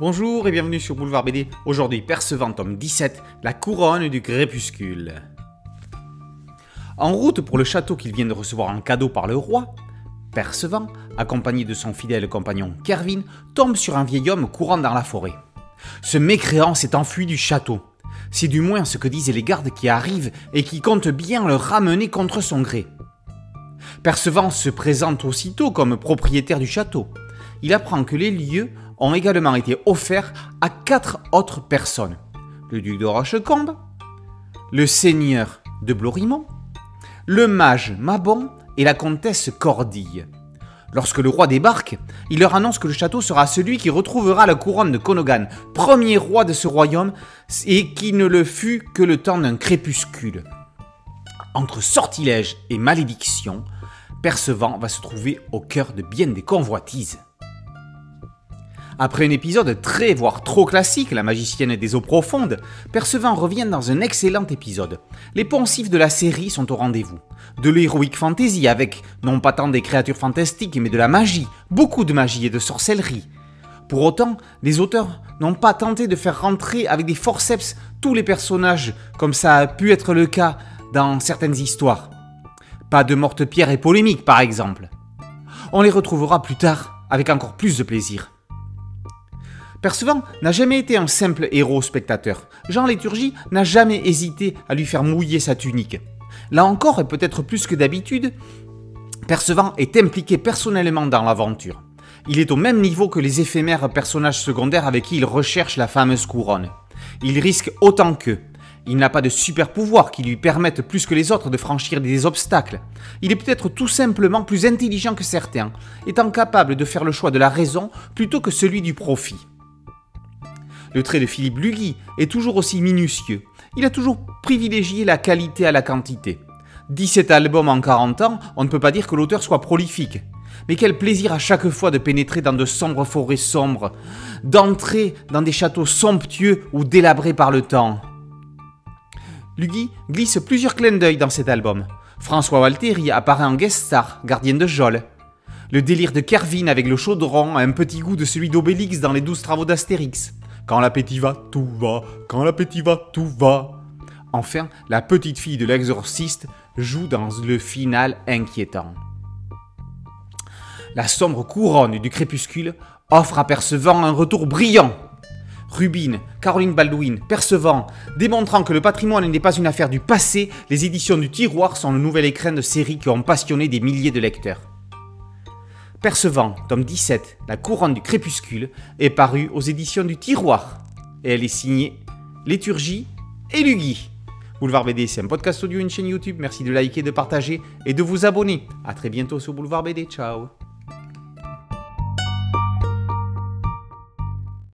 Bonjour et bienvenue sur Boulevard BD. Aujourd'hui, Percevant, tome 17, La couronne du crépuscule. En route pour le château qu'il vient de recevoir en cadeau par le roi, Percevant, accompagné de son fidèle compagnon Kervin, tombe sur un vieil homme courant dans la forêt. Ce mécréant s'est enfui du château. C'est du moins ce que disaient les gardes qui arrivent et qui comptent bien le ramener contre son gré. Percevant se présente aussitôt comme propriétaire du château. Il apprend que les lieux ont également été offerts à quatre autres personnes. Le duc de Rochecombe, le seigneur de Blorimont, le mage Mabon et la comtesse Cordille. Lorsque le roi débarque, il leur annonce que le château sera celui qui retrouvera la couronne de Konogan, premier roi de ce royaume, et qui ne le fut que le temps d'un crépuscule. Entre sortilège et malédiction, Percevant va se trouver au cœur de bien des convoitises. Après un épisode très voire trop classique, La magicienne des eaux profondes, Percevant revient dans un excellent épisode. Les poncifs de la série sont au rendez-vous. De l'héroïque fantasy avec non pas tant des créatures fantastiques mais de la magie, beaucoup de magie et de sorcellerie. Pour autant, les auteurs n'ont pas tenté de faire rentrer avec des forceps tous les personnages comme ça a pu être le cas dans certaines histoires. Pas de morte-pierre et polémique par exemple. On les retrouvera plus tard avec encore plus de plaisir. Percevant n'a jamais été un simple héros spectateur. Jean Léturgie n'a jamais hésité à lui faire mouiller sa tunique. Là encore, et peut-être plus que d'habitude, Percevant est impliqué personnellement dans l'aventure. Il est au même niveau que les éphémères personnages secondaires avec qui il recherche la fameuse couronne. Il risque autant qu'eux. Il n'a pas de super pouvoir qui lui permettent plus que les autres de franchir des obstacles. Il est peut-être tout simplement plus intelligent que certains, étant capable de faire le choix de la raison plutôt que celui du profit. Le trait de Philippe Lugui est toujours aussi minutieux. Il a toujours privilégié la qualité à la quantité. 17 albums en 40 ans, on ne peut pas dire que l'auteur soit prolifique. Mais quel plaisir à chaque fois de pénétrer dans de sombres forêts sombres, d'entrer dans des châteaux somptueux ou délabrés par le temps. Lugui glisse plusieurs clins d'œil dans cet album. François Walteri apparaît en guest star, gardien de Jol. Le délire de Kervin avec le chaudron a un petit goût de celui d'Obélix dans les douze travaux d'Astérix. Quand l'appétit va, tout va. Quand l'appétit va, tout va. Enfin, la petite fille de l'exorciste joue dans le final inquiétant. La sombre couronne du crépuscule offre à Percevant un retour brillant. Rubine, Caroline Baldwin, Percevant, démontrant que le patrimoine n'est pas une affaire du passé, les éditions du Tiroir sont le nouvel écrin de série qui ont passionné des milliers de lecteurs. Percevant, tome 17, La couronne du crépuscule, est paru aux éditions du Tiroir. Et elle est signée Léturgie et Lugui. Boulevard BD, c'est un podcast audio, une chaîne YouTube. Merci de liker, de partager et de vous abonner. A très bientôt sur Boulevard BD. Ciao